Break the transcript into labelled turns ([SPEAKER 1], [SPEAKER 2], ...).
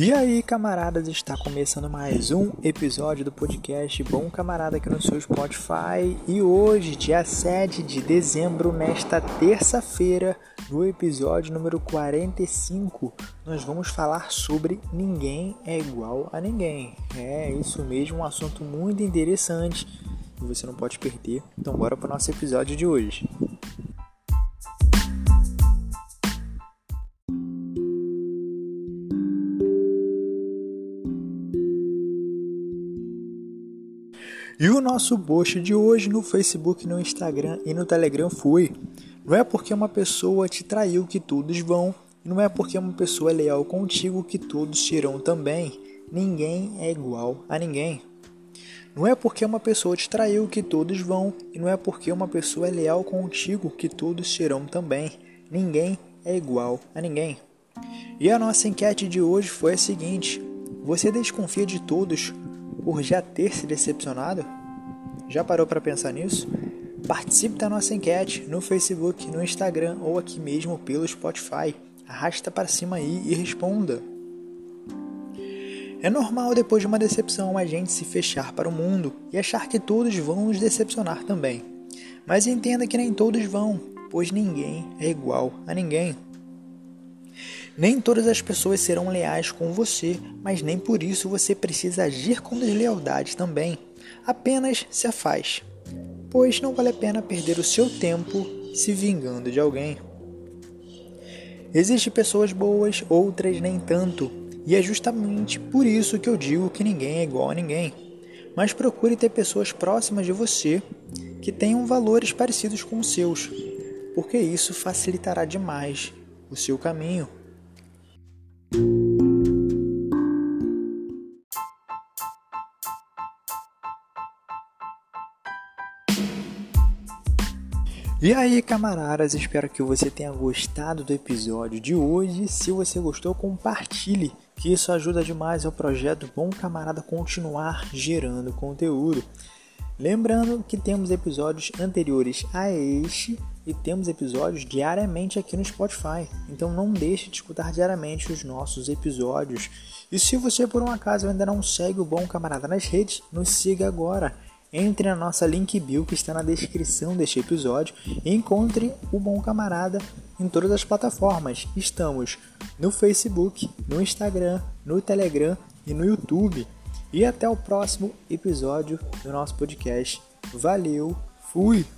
[SPEAKER 1] E aí, camaradas, está começando mais um episódio do podcast Bom Camarada aqui no seu Spotify. E hoje, dia 7 de dezembro, nesta terça-feira, no episódio número 45, nós vamos falar sobre Ninguém é igual a ninguém. É isso mesmo, um assunto muito interessante e você não pode perder. Então, bora para o nosso episódio de hoje. E o nosso post de hoje no Facebook, no Instagram e no Telegram foi: Não é porque uma pessoa te traiu que todos vão, não é porque uma pessoa é leal contigo que todos te irão também. Ninguém é igual a ninguém. Não é porque uma pessoa te traiu que todos vão, e não é porque uma pessoa é leal contigo que todos te irão também. Ninguém é igual a ninguém. E a nossa enquete de hoje foi a seguinte: Você desconfia de todos por já ter se decepcionado? Já parou para pensar nisso? Participe da nossa enquete no Facebook, no Instagram ou aqui mesmo pelo Spotify. Arrasta para cima aí e responda. É normal depois de uma decepção a gente se fechar para o mundo e achar que todos vão nos decepcionar também. Mas entenda que nem todos vão, pois ninguém é igual a ninguém. Nem todas as pessoas serão leais com você, mas nem por isso você precisa agir com deslealdade também. Apenas se afaste, pois não vale a pena perder o seu tempo se vingando de alguém. Existem pessoas boas, outras nem tanto, e é justamente por isso que eu digo que ninguém é igual a ninguém. Mas procure ter pessoas próximas de você que tenham valores parecidos com os seus, porque isso facilitará demais o seu caminho. E aí, camaradas, espero que você tenha gostado do episódio de hoje. Se você gostou, compartilhe, que isso ajuda demais ao projeto Bom Camarada continuar gerando conteúdo. Lembrando que temos episódios anteriores a este e temos episódios diariamente aqui no Spotify. Então não deixe de escutar diariamente os nossos episódios. E se você por um acaso ainda não segue o Bom Camarada nas redes, nos siga agora entre na nossa link bio que está na descrição deste episódio e encontre o Bom Camarada em todas as plataformas. Estamos no Facebook, no Instagram, no Telegram e no YouTube. E até o próximo episódio do nosso podcast. Valeu, fui!